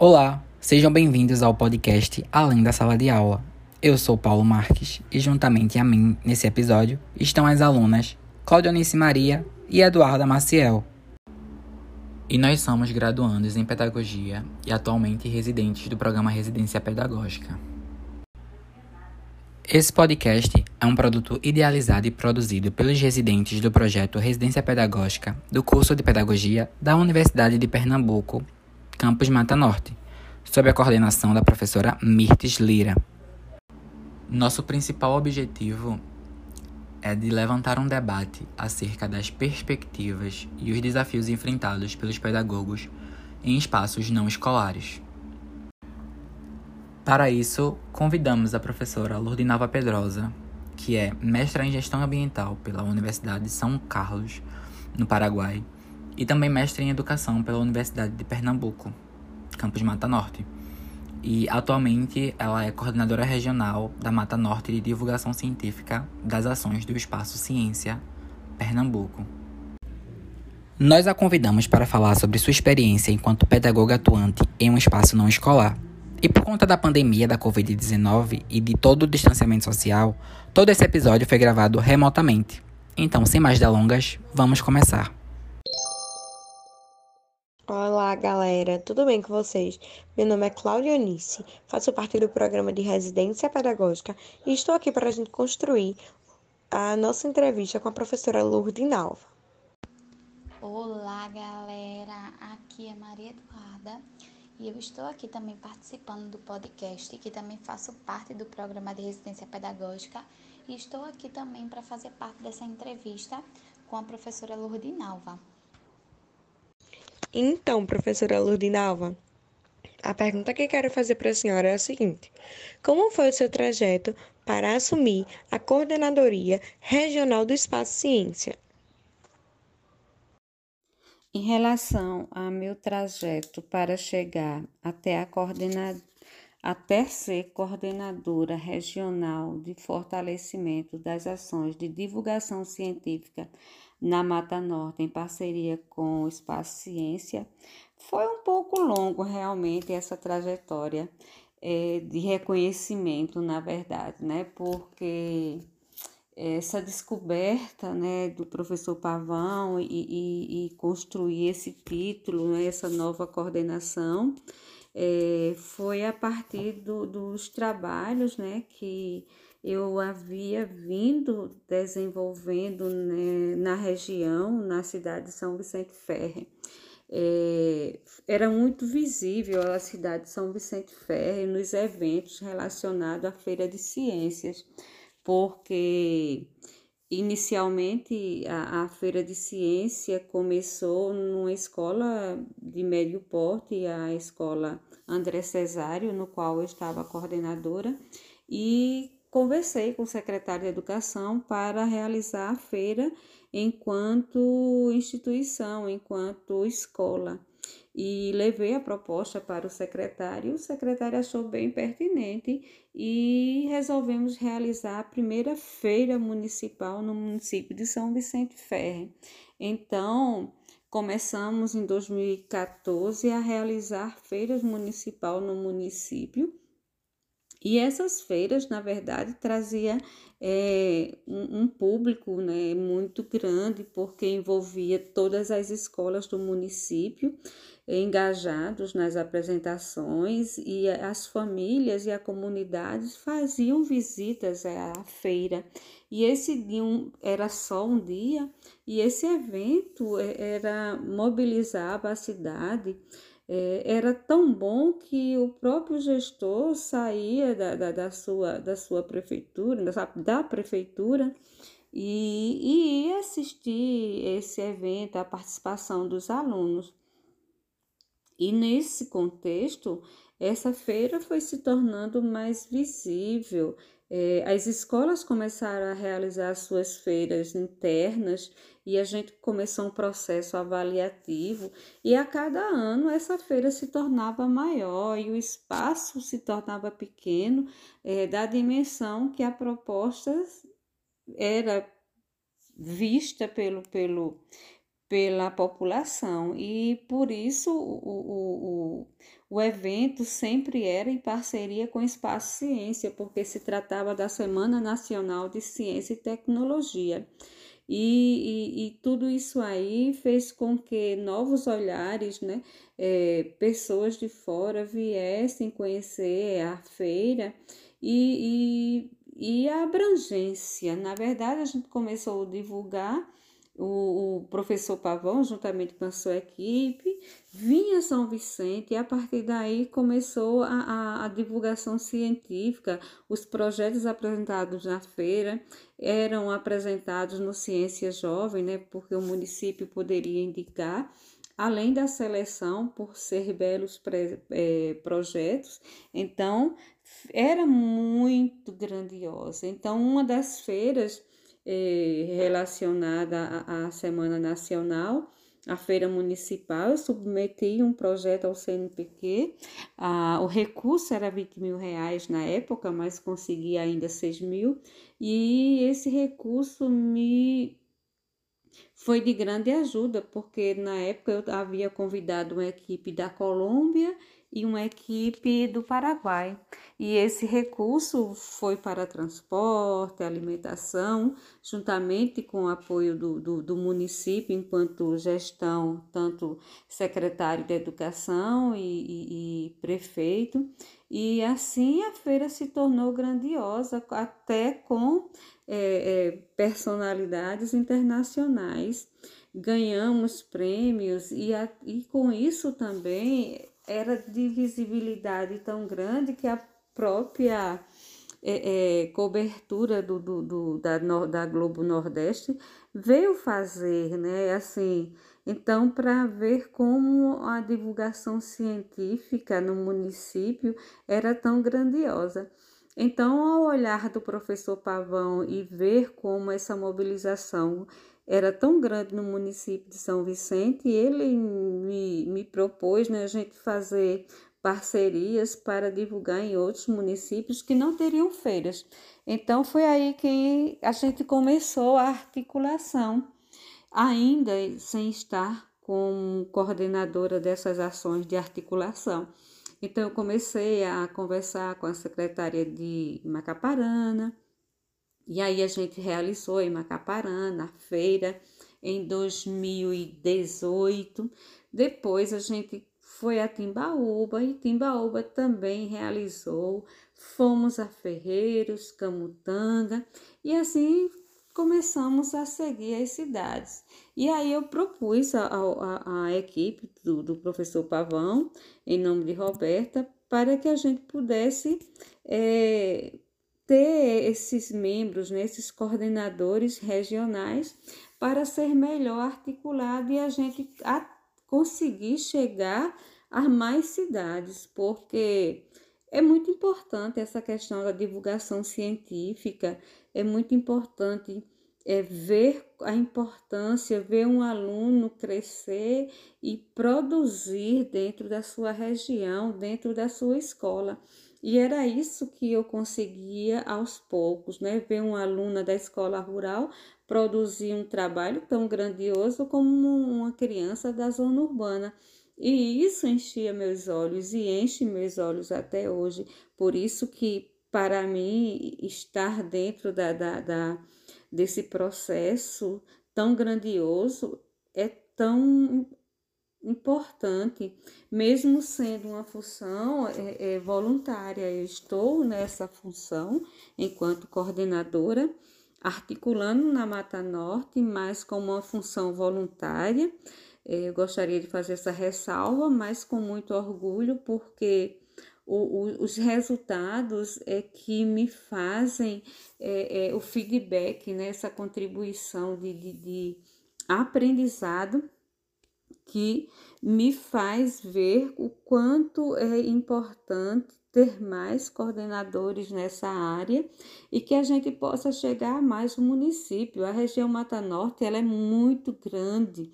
Olá, sejam bem-vindos ao podcast Além da Sala de Aula. Eu sou Paulo Marques e, juntamente a mim, nesse episódio, estão as alunas Claudionice Maria e Eduarda Maciel. E nós somos graduandos em Pedagogia e atualmente residentes do programa Residência Pedagógica. Esse podcast é um produto idealizado e produzido pelos residentes do projeto Residência Pedagógica do curso de Pedagogia da Universidade de Pernambuco, campus Mata Norte, sob a coordenação da professora Mirtes Lira. Nosso principal objetivo é de levantar um debate acerca das perspectivas e os desafios enfrentados pelos pedagogos em espaços não escolares. Para isso, convidamos a professora Lourdinalva Pedrosa, que é mestra em Gestão Ambiental pela Universidade de São Carlos, no Paraguai, e também mestra em Educação pela Universidade de Pernambuco, campus Mata Norte. E atualmente ela é coordenadora regional da Mata Norte de Divulgação Científica das Ações do Espaço Ciência, Pernambuco. Nós a convidamos para falar sobre sua experiência enquanto pedagoga atuante em um espaço não escolar e por conta da pandemia da Covid-19 e de todo o distanciamento social, todo esse episódio foi gravado remotamente. Então, sem mais delongas, vamos começar. Olá, galera, tudo bem com vocês? Meu nome é Cláudia Onice, faço parte do programa de residência pedagógica e estou aqui para a gente construir a nossa entrevista com a professora Lourdes Nalva. Olá, galera, aqui é Maria Eduarda e eu estou aqui também participando do podcast, que também faço parte do programa de residência pedagógica, e estou aqui também para fazer parte dessa entrevista com a professora Lourdinalva. Então, professora Lourdinalva, a pergunta que quero fazer para a senhora é a seguinte: Como foi o seu trajeto para assumir a coordenadoria regional do Espaço Ciência? Em relação ao meu trajeto para chegar até a até ser coordenadora regional de fortalecimento das ações de divulgação científica na Mata Norte, em parceria com o Espaço Ciência, foi um pouco longo realmente essa trajetória é, de reconhecimento, na verdade, né? Porque essa descoberta né, do professor Pavão e, e, e construir esse título, né, essa nova coordenação, é, foi a partir do, dos trabalhos né, que eu havia vindo desenvolvendo né, na região, na cidade de São Vicente Ferre. É, era muito visível a cidade de São Vicente Ferre nos eventos relacionados à Feira de Ciências porque inicialmente a, a, feira de ciência começou numa escola de médio porte, a escola André Cesário, no qual eu estava coordenadora, e conversei com o secretário de Educação para realizar a feira enquanto instituição, enquanto escola e levei a proposta para o secretário. O secretário achou bem pertinente e resolvemos realizar a primeira feira municipal no município de São Vicente Ferre. Então, começamos em 2014 a realizar feiras municipal no município. E essas feiras, na verdade, trazia é, um, um, público né, muito grande, porque envolvia todas as escolas do município engajados nas apresentações e as famílias e a comunidade faziam visitas à feira. E esse dia era só um dia, e esse evento é, era mobilizava a cidade. É, era tão bom que o próprio gestor saía da, da, da sua, da sua prefeitura, da, da prefeitura, e, e ia assistir esse evento, a participação dos alunos. E nesse contexto, essa feira foi se tornando mais visível. É, as escolas começaram a realizar suas feiras internas e a gente começou um processo avaliativo, e a cada ano essa feira se tornava maior e o espaço se tornava pequeno, é, da dimensão que a proposta era vista pelo, pelo, pela população. E por isso o, o, o, o evento sempre era em parceria com o Espaço Ciência, porque se tratava da Semana Nacional de Ciência e Tecnologia. E, e, e, tudo isso aí fez com que novos olhares, né, é, pessoas de fora viessem conhecer a feira e, e, e a abrangência. Na verdade, a gente começou a divulgar o, o, professor Pavão, juntamente com a sua equipe, vinha São Vicente e a partir daí começou a, a, a, divulgação científica. Os projetos apresentados na feira eram apresentados no Ciência Jovem, né, porque o município poderia indicar. Além da seleção, por ser belos é, projetos, então era muito grandiosa. Então, uma das feiras eh, relacionada à, à Semana Nacional, a Feira Municipal, eu submeti um projeto ao CNPq, ah, o recurso era 20 mil reais na época, mas consegui ainda 6 mil, e esse recurso me foi de grande ajuda, porque na época eu havia convidado uma equipe da Colômbia e uma equipe do Paraguai. E esse recurso foi para transporte, alimentação, juntamente com o apoio do, do, do município, enquanto gestão, tanto secretário de Educação e, e, e prefeito. E assim a feira se tornou grandiosa, até com é, é, personalidades internacionais. Ganhamos prêmios e, a, e com isso também era de visibilidade tão grande que a própria é, é, cobertura do, do, do, da, da Globo Nordeste veio fazer, né? Assim, então, para ver como a divulgação científica no município era tão grandiosa. Então, ao olhar do professor Pavão e ver como essa mobilização era tão grande no município de São Vicente, ele me, me propôs né, a gente fazer parcerias para divulgar em outros municípios que não teriam feiras. Então foi aí que a gente começou a articulação, ainda sem estar como coordenadora dessas ações de articulação. Então eu comecei a conversar com a secretaria de Macaparana, e aí a gente realizou em Macaparana a feira em 2018. Depois a gente foi a Timbaúba e Timbaúba também realizou. Fomos a Ferreiros, Camutanga e assim começamos a seguir as cidades. E aí eu propus a equipe do, do, professor Pavão, em nome de Roberta, para que a gente pudesse é, ter esses membros, né, esses coordenadores regionais, para ser melhor articulado e a gente a conseguir chegar a mais cidades, porque é muito importante essa questão da divulgação científica, é muito importante é, ver a importância, ver um aluno crescer e produzir dentro da sua região, dentro da sua escola. E era isso que eu conseguia aos poucos, né? Ver uma aluna da escola rural produzir um trabalho tão grandioso como uma criança da zona urbana. E isso enchia meus olhos e enche meus olhos até hoje. Por isso que, para mim, estar dentro da, da, da desse processo tão grandioso é tão importante, mesmo sendo uma função é, é, voluntária. Eu estou nessa função enquanto coordenadora, articulando na Mata Norte, mas com uma função voluntária. É, eu gostaria de fazer essa ressalva, mas com muito orgulho, porque o, o, os resultados é que me fazem é, é, o feedback, né, essa contribuição de, de, de aprendizado que me faz ver o quanto é importante ter mais coordenadores nessa área e que a gente possa chegar a mais município. A região Mata Norte ela é muito grande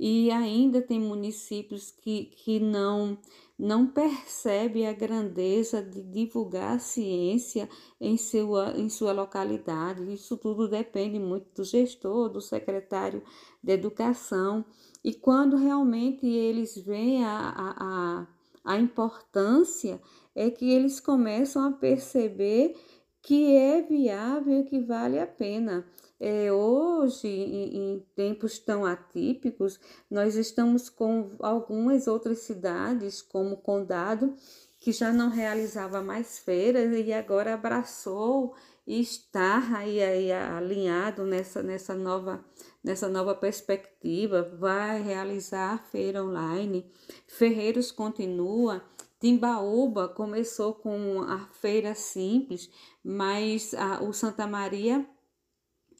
e ainda tem municípios que, que não não percebe a grandeza de divulgar a ciência em sua, em sua localidade. Isso tudo depende muito do gestor, do secretário de educação. E quando realmente eles veem a, a, a, a importância, é que eles começam a perceber que é viável e que vale a pena. É, hoje, em, em, tempos tão atípicos, nós estamos com algumas outras cidades, como Condado, que já não realizava mais feiras e agora abraçou e está aí, aí alinhado nessa, nessa, nova, nessa nova perspectiva, vai realizar feira online. Ferreiros continua. Timbaúba começou com a feira simples, mas a, o Santa Maria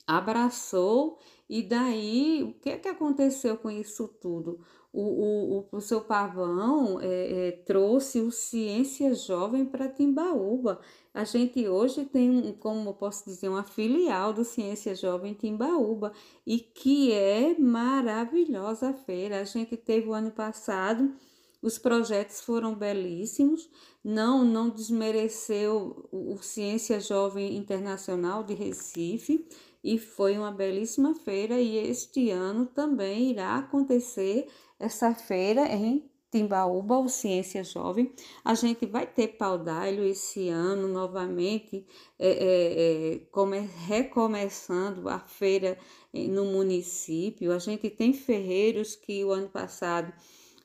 abraçou e daí o que, é que aconteceu com isso tudo? O, o, o, seu Pavão é, é, trouxe o Ciência Jovem para Timbaúba. A gente hoje tem, como posso dizer, uma filial do Ciência Jovem Timbaúba e que é maravilhosa a feira. A gente teve o ano passado, os projetos foram belíssimos, não, não desmereceu o Ciência Jovem Internacional de Recife e foi uma belíssima feira e este ano também irá acontecer essa feira em Timbaúba, o Ciência Jovem. A gente vai ter Paudalho esse ano novamente, é, é, é, come, recomeçando a feira no município. A gente tem ferreiros que o ano passado,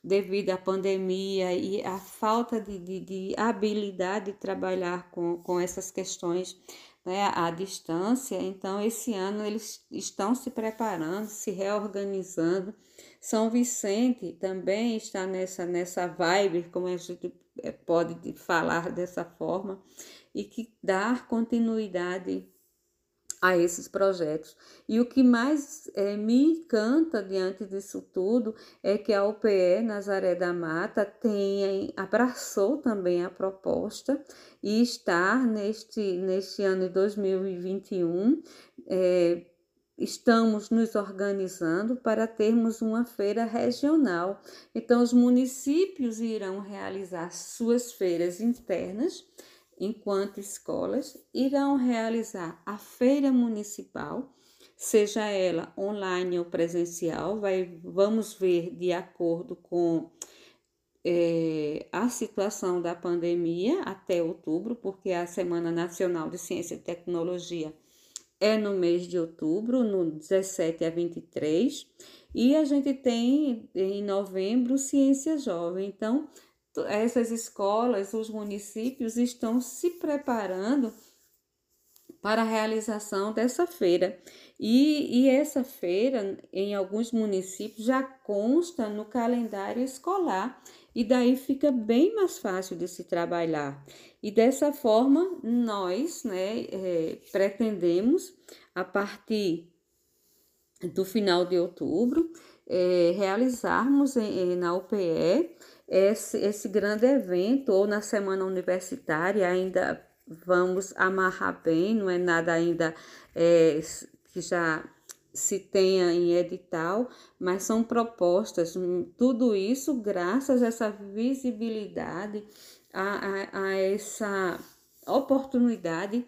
devido à pandemia e à falta de, de, de habilidade de trabalhar com, com essas questões né, à distância. Então, esse ano eles estão se preparando, se reorganizando. São Vicente também está nessa, nessa vibe, como a gente eh, pode falar dessa forma, e que dar continuidade a esses projetos. E o que mais é, me encanta diante disso tudo é que a UPE Nazaré da Mata tem, abraçou também a proposta e está neste, neste ano de 2021. É, estamos nos organizando para termos uma feira regional. Então, os municípios irão realizar suas feiras internas enquanto escolas irão realizar a feira municipal, seja ela online ou presencial, vai, vamos ver de acordo com é, a situação da pandemia até outubro, porque a Semana Nacional de Ciência e Tecnologia é no mês de outubro, no 17 a 23, e a gente tem em novembro Ciência Jovem. Então, essas escolas, os municípios estão se preparando para a realização dessa feira. E, e, essa feira, em alguns municípios, já consta no calendário escolar, e daí fica bem mais fácil de se trabalhar. E dessa forma, nós né, é, pretendemos, a partir do final de outubro, é, realizarmos em, na UPE esse, esse grande evento, ou na semana universitária, ainda vamos amarrar bem, não é nada ainda é, que já se tenha em edital, mas são propostas, hum, tudo isso graças a essa visibilidade, a, a, a essa oportunidade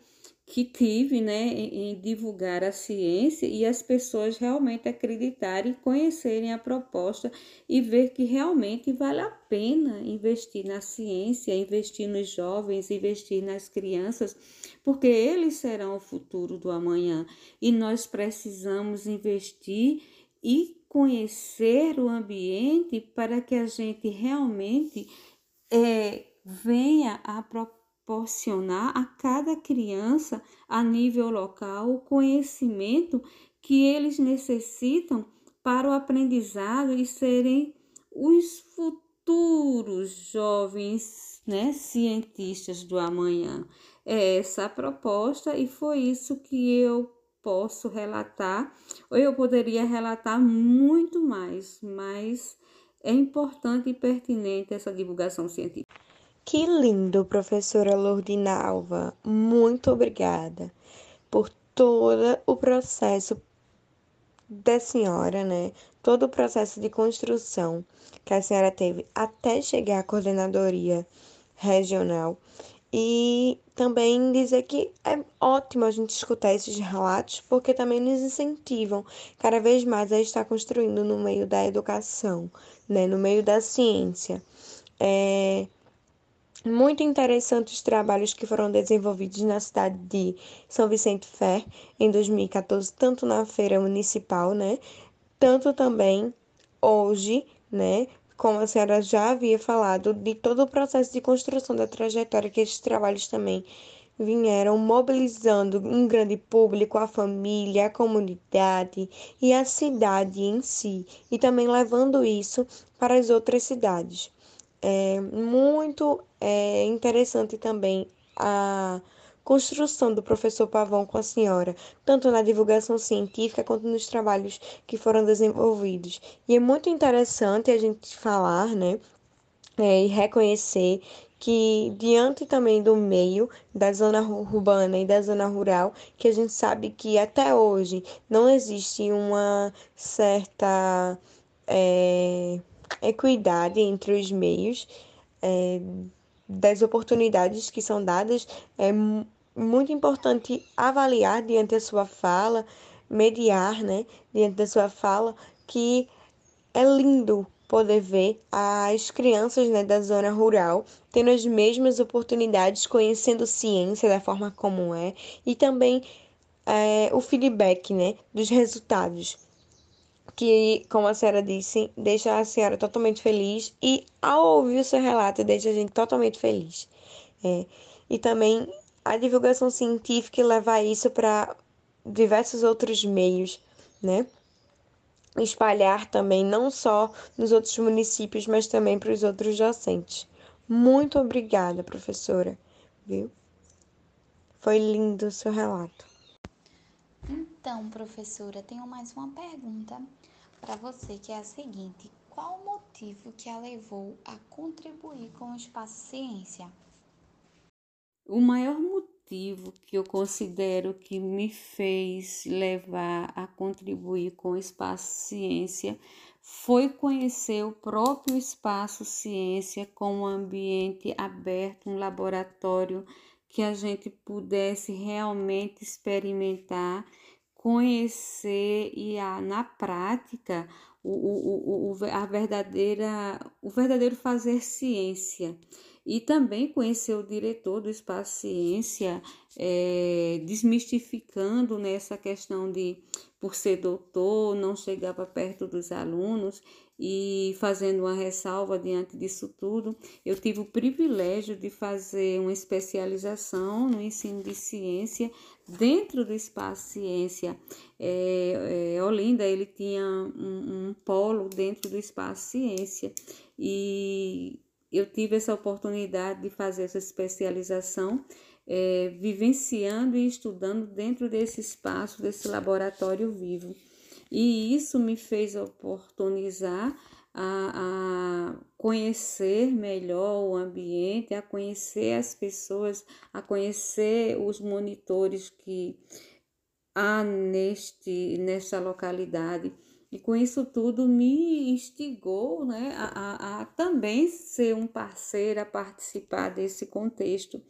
que tive né, em, divulgar a ciência e as pessoas realmente acreditarem, conhecerem a proposta e ver que realmente vale a pena investir na ciência, investir nos jovens, investir nas crianças, porque eles serão o futuro do amanhã. E nós precisamos investir e conhecer o ambiente para que a gente realmente é, venha a propor proporcionar a cada criança, a nível local, o conhecimento que eles necessitam para o aprendizado e serem os futuros jovens né, cientistas do amanhã. É essa a proposta e foi isso que eu posso relatar, ou eu poderia relatar muito mais, mas é importante e pertinente essa divulgação científica. Que lindo, professora Lourdinalva. Muito obrigada por todo o processo da senhora, né, todo o processo de construção que a senhora teve até chegar à coordenadoria regional e também dizer que é ótimo a gente escutar esses relatos, porque também nos incentivam cada vez mais a estar construindo no meio da educação, né, no meio da ciência. É muito interessante os trabalhos que foram desenvolvidos na cidade de São Vicente Fer em 2014, tanto na feira municipal, né, tanto também hoje, né, como a senhora já havia falado, de todo o processo de construção da trajetória que esses trabalhos também vieram mobilizando um grande público, a família, a comunidade e a cidade em si, e também levando isso para as outras cidades. É muito é, interessante também a construção do professor Pavão com a senhora, tanto na divulgação científica quanto nos trabalhos que foram desenvolvidos. E é muito interessante a gente falar, né, é, e reconhecer que diante também do meio da zona urbana e da zona rural, que a gente sabe que até hoje não existe uma certa é, equidade entre os meios. É, das oportunidades que são dadas, é muito importante avaliar diante da sua fala, mediar, né, diante da sua fala, que é lindo poder ver as crianças né, da zona rural tendo as mesmas oportunidades, conhecendo ciência da forma como é, e também é, o feedback né, dos resultados que, como a senhora disse, deixa a senhora totalmente feliz e ao ouvir o seu relato deixa a gente totalmente feliz. É, e também a divulgação científica e levar isso para diversos outros meios, né? Espalhar também não só nos outros municípios, mas também para os outros docentes. Muito obrigada, professora, viu? Foi lindo o seu relato. Então, professora, tenho mais uma pergunta para você, que é a seguinte: qual o motivo que a levou a contribuir com o espaço ciência? O maior motivo que eu considero que me fez levar a contribuir com o espaço ciência foi conhecer o próprio espaço ciência como um ambiente aberto, um laboratório que a gente pudesse realmente experimentar conhecer e a, na prática o, o, o, a verdadeira, o verdadeiro fazer ciência. E também conhecer o diretor do Espaço Ciência, é, desmistificando nessa questão de, por ser doutor, não chegava perto dos alunos e fazendo uma ressalva diante disso tudo, eu tive o privilégio de fazer uma especialização no ensino de ciência dentro do espaço ciência. É, é, Olinda ele tinha um, um polo dentro do espaço ciência e eu tive essa oportunidade de fazer essa especialização, é, vivenciando e estudando dentro desse espaço, desse laboratório vivo. E isso me fez oportunizar a, a, conhecer melhor o ambiente, a conhecer as pessoas, a conhecer os monitores que há neste, nesta localidade. E com isso tudo me instigou né, a, a, a também ser um parceiro, a participar desse contexto.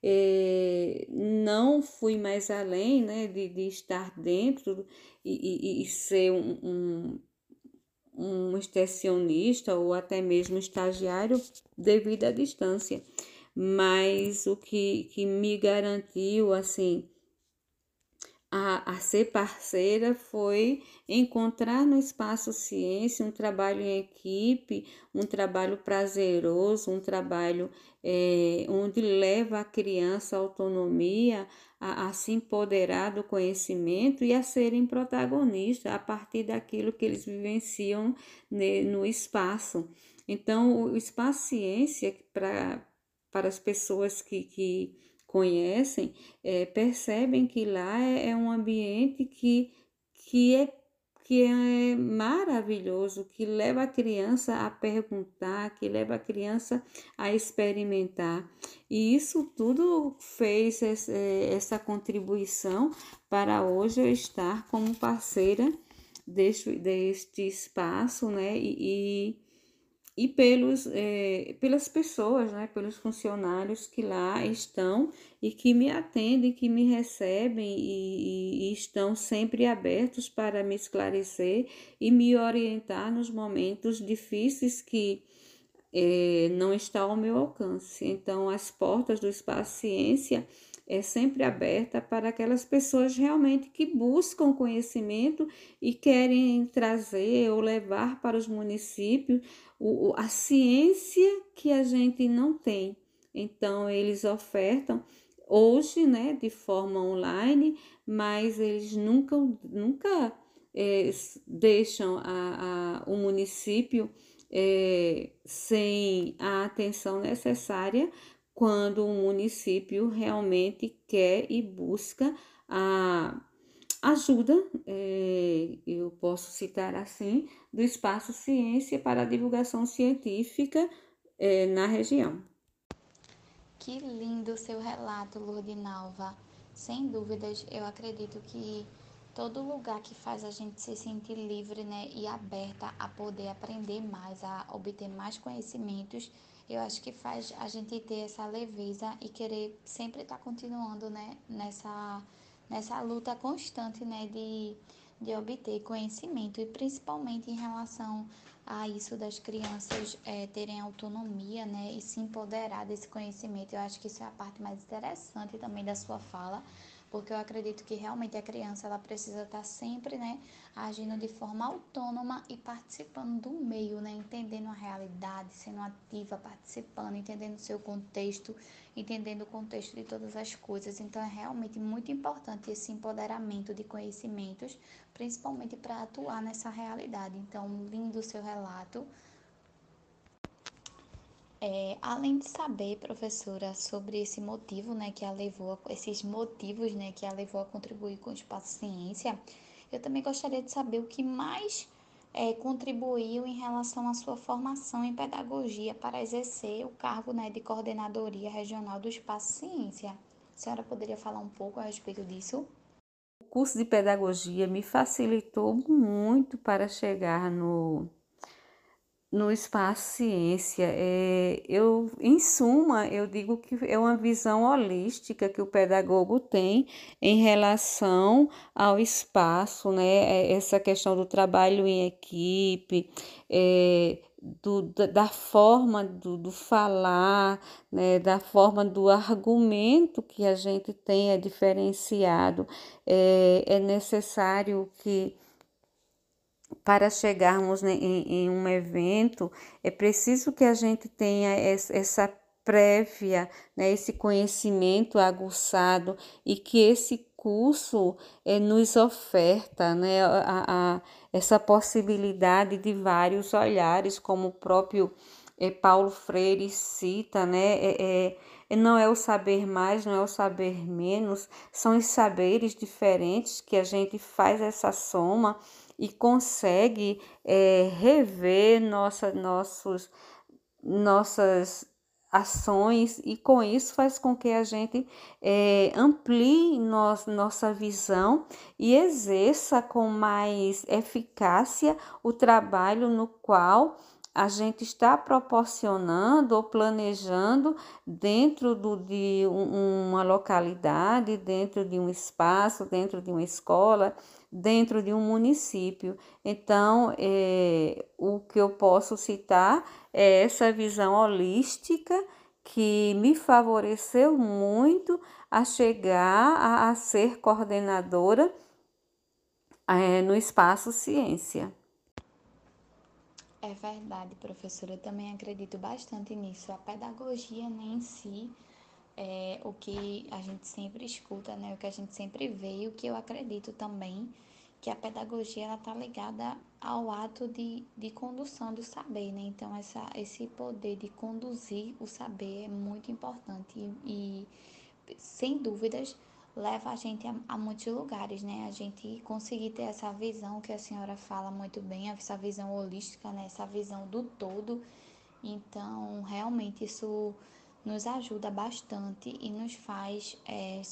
É, não fui mais além né, de, de estar dentro e, e, e ser um, um, um extensionista ou até mesmo estagiário devido à distância. Mas o que, que me garantiu, assim, a, a ser parceira foi encontrar no Espaço Ciência um trabalho em equipe, um trabalho prazeroso, um trabalho é, onde leva a criança a autonomia, a, a, se empoderar do conhecimento e a serem protagonistas a partir daquilo que eles vivenciam ne, no espaço. Então, o Espaço Ciência, para as pessoas que, que conhecem, é, percebem que lá é, é um ambiente que, que é que é maravilhoso, que leva a criança a perguntar, que leva a criança a experimentar. E isso tudo fez essa contribuição para hoje eu estar como parceira deste, deste espaço, né? E, e, e pelos, é, pelas pessoas, né? Pelos funcionários que lá estão e que me atendem, que me recebem e, e, estão sempre abertos para me esclarecer e me orientar nos momentos difíceis que é, não está ao meu alcance. Então, as portas do Espaço Ciência é sempre aberta para aquelas pessoas realmente que buscam conhecimento e querem trazer ou levar para os municípios o, a ciência que a gente não tem. Então, eles ofertam hoje, né, de forma online, mas eles nunca, nunca é, deixam a, a, o município é, sem a atenção necessária quando o município realmente quer e busca a ajuda, é, eu posso citar assim, do Espaço Ciência para a divulgação científica é, na região. Que lindo seu relato, Lourdinalva. Sem dúvidas, eu acredito que todo lugar que faz a gente se sentir livre né, e aberta a poder aprender mais, a obter mais conhecimentos, eu acho que faz a gente ter essa leveza e querer sempre estar tá continuando né, nessa, nessa luta constante né, de, de obter conhecimento e principalmente em relação a isso das crianças é, terem autonomia né, e se empoderar desse conhecimento. Eu acho que isso é a parte mais interessante também da sua fala, porque eu acredito que realmente a criança ela precisa estar sempre, né, agindo de forma autônoma e participando do meio, né, entendendo a realidade, sendo ativa, participando, entendendo o seu contexto, entendendo o contexto de todas as coisas. Então é realmente muito importante esse empoderamento de conhecimentos, principalmente para atuar nessa realidade. Então, lindo o seu relato. É, além de saber, professora, sobre esse motivo, né, que a levou, a, esses motivos, né, que a levou a contribuir com o espaço ciência, eu também gostaria de saber o que mais é, contribuiu em relação à sua formação em pedagogia para exercer o cargo, né, de coordenadoria regional do espaço ciência. A senhora poderia falar um pouco a respeito disso? O curso de pedagogia me facilitou muito para chegar no no espaço ciência. É, eu, em suma, eu digo que é uma visão holística que o pedagogo tem em relação ao espaço, né? É, essa questão do trabalho em equipe, é, do, da forma do, do falar, né, da forma do argumento que a gente tem é diferenciado. É, é necessário que para chegarmos em, em um evento, é preciso que a gente tenha essa prévia, né, esse conhecimento aguçado e que esse curso é, nos oferta né, a, a, essa possibilidade de vários olhares, como o próprio é, Paulo Freire cita, né, é, é, não é o saber mais, não é o saber menos, são os saberes diferentes que a gente faz essa soma e consegue é, rever nossa, nossos, nossas ações e com isso faz com que a gente é, amplie nos, nossa visão e exerça com mais eficácia o trabalho no qual a gente está proporcionando ou planejando dentro do, de uma localidade, dentro de um espaço, dentro de uma escola, dentro de um município. Então, é, o que eu posso citar é essa visão holística que me favoreceu muito a chegar a, a ser coordenadora é, no espaço ciência. É verdade, professora. Eu também acredito bastante nisso. A pedagogia nem em si é o que a gente sempre escuta, né? O que a gente sempre vê e o que eu acredito também que a pedagogia está ligada ao ato de, de condução do saber, né? Então essa, esse poder de conduzir o saber é muito importante e, e sem dúvidas leva a gente a, a, muitos lugares, né? A gente conseguir ter essa visão que a senhora fala muito bem, essa visão holística, né? Essa visão do todo. Então, realmente isso nos ajuda bastante e nos faz é,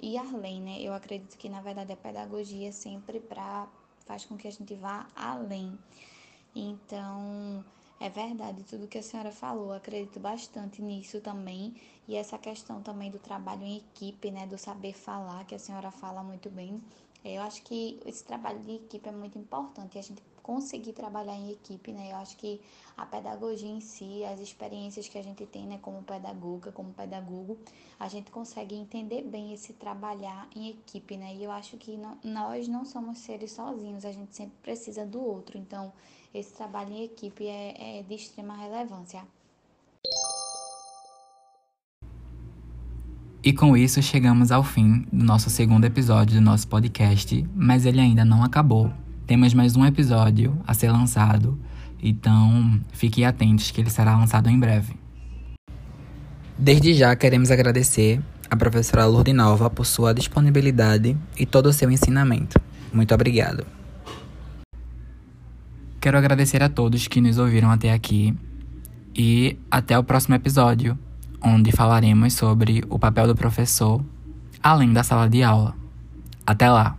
ir além, né? Eu acredito que, na verdade, a pedagogia é sempre para faz com que a gente vá além. Então, é verdade tudo que a senhora falou, acredito bastante nisso também. E essa questão também do trabalho em equipe, né, do saber falar, que a senhora fala muito bem. Eu acho que esse trabalho de equipe é muito importante, a gente conseguir trabalhar em equipe, né? Eu acho que a pedagogia em si, as experiências que a gente tem, né, como pedagoga, como pedagogo, a gente consegue entender bem esse trabalhar em equipe, né? E eu acho que nós não somos seres sozinhos, a gente sempre precisa do outro. Então, esse trabalho em equipe é, é de extrema relevância. E com isso chegamos ao fim do nosso segundo episódio do nosso podcast, mas ele ainda não acabou. Temos mais um episódio a ser lançado, então fiquem atentos que ele será lançado em breve. Desde já queremos agradecer a professora Lourdes Nova por sua disponibilidade e todo o seu ensinamento. Muito obrigado. Quero agradecer a todos que nos ouviram até aqui e até o próximo episódio onde falaremos sobre o papel do professor além da sala de aula. Até lá!